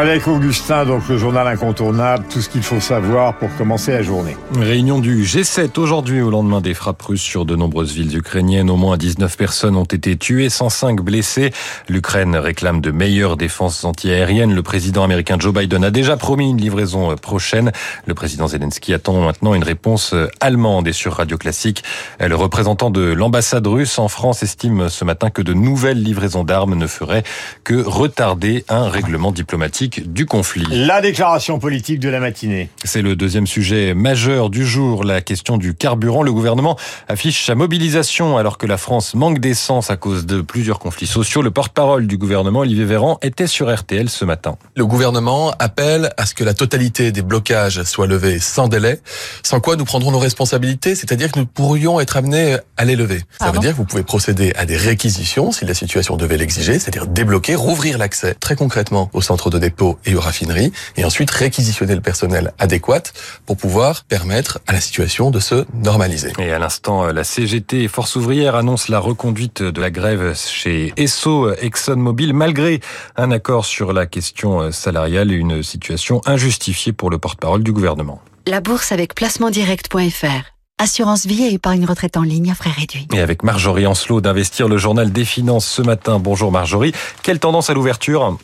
Avec Augustin, donc le journal incontournable, tout ce qu'il faut savoir pour commencer la journée. Réunion du G7 aujourd'hui au lendemain des frappes russes sur de nombreuses villes ukrainiennes. Au moins 19 personnes ont été tuées, 105 blessées. L'Ukraine réclame de meilleures défenses antiaériennes. Le président américain Joe Biden a déjà promis une livraison prochaine. Le président Zelensky attend maintenant une réponse allemande et sur Radio Classique. Le représentant de l'ambassade russe en France estime ce matin que de nouvelles livraisons d'armes ne feraient que retarder un règlement diplomatique du conflit. La déclaration politique de la matinée. C'est le deuxième sujet majeur du jour, la question du carburant. Le gouvernement affiche sa mobilisation alors que la France manque d'essence à cause de plusieurs conflits sociaux. Le porte-parole du gouvernement, Olivier Véran, était sur RTL ce matin. Le gouvernement appelle à ce que la totalité des blocages soit levée sans délai, sans quoi nous prendrons nos responsabilités, c'est-à-dire que nous pourrions être amenés à les lever. Ça Pardon veut dire que vous pouvez procéder à des réquisitions si la situation devait l'exiger, c'est-à-dire débloquer, rouvrir l'accès très concrètement au centre de dépôt et aux raffineries, et ensuite réquisitionner le personnel adéquat pour pouvoir permettre à la situation de se normaliser. Et à l'instant, la CGT et Force ouvrière annoncent la reconduite de la grève chez Esso ExxonMobil malgré un accord sur la question salariale et une situation injustifiée pour le porte-parole du gouvernement. La bourse avec placementdirect.fr. Assurance vie et épargne retraite en ligne à frais réduits. Et avec Marjorie Ancelot d'Investir le journal des finances ce matin. Bonjour Marjorie. Quelle tendance à l'ouverture?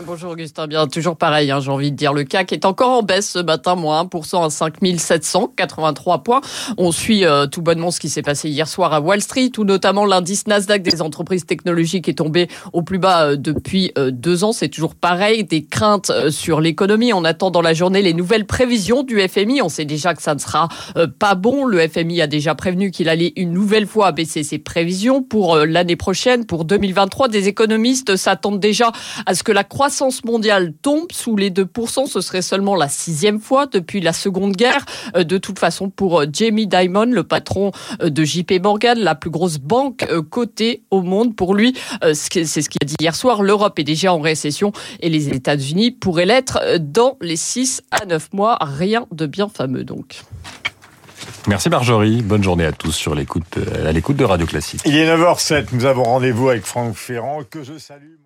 Bonjour Augustin, bien toujours pareil, hein, j'ai envie de dire le CAC est encore en baisse ce matin, moins 1% à 5783 points. On suit euh, tout bonnement ce qui s'est passé hier soir à Wall Street, où notamment l'indice Nasdaq des entreprises technologiques est tombé au plus bas euh, depuis euh, deux ans. C'est toujours pareil, des craintes sur l'économie. On attend dans la journée les nouvelles prévisions du FMI. On sait déjà que ça ne sera pas bon. Le FMI a déjà prévenu qu'il allait une nouvelle fois baisser ses prévisions pour l'année prochaine, pour 2023. Des économistes s'attendent déjà à ce que la croissance mondiale tombe sous les 2%. Ce serait seulement la sixième fois depuis la Seconde Guerre. Euh, De toute façon, pour euh, Jamie Dimon, le patron euh, de JP Morgan, la plus grosse banque cotée au monde, pour lui, c'est ce qu'il a dit hier soir, l'Europe est déjà en récession et les États-Unis pourraient l'être dans les 6 à 9 mois. Rien de bien fameux donc. Merci Marjorie. Bonne journée à tous sur l'écoute, à l'écoute de Radio Classique. Il est 9h07, nous avons rendez-vous avec Franck Ferrand, que je salue.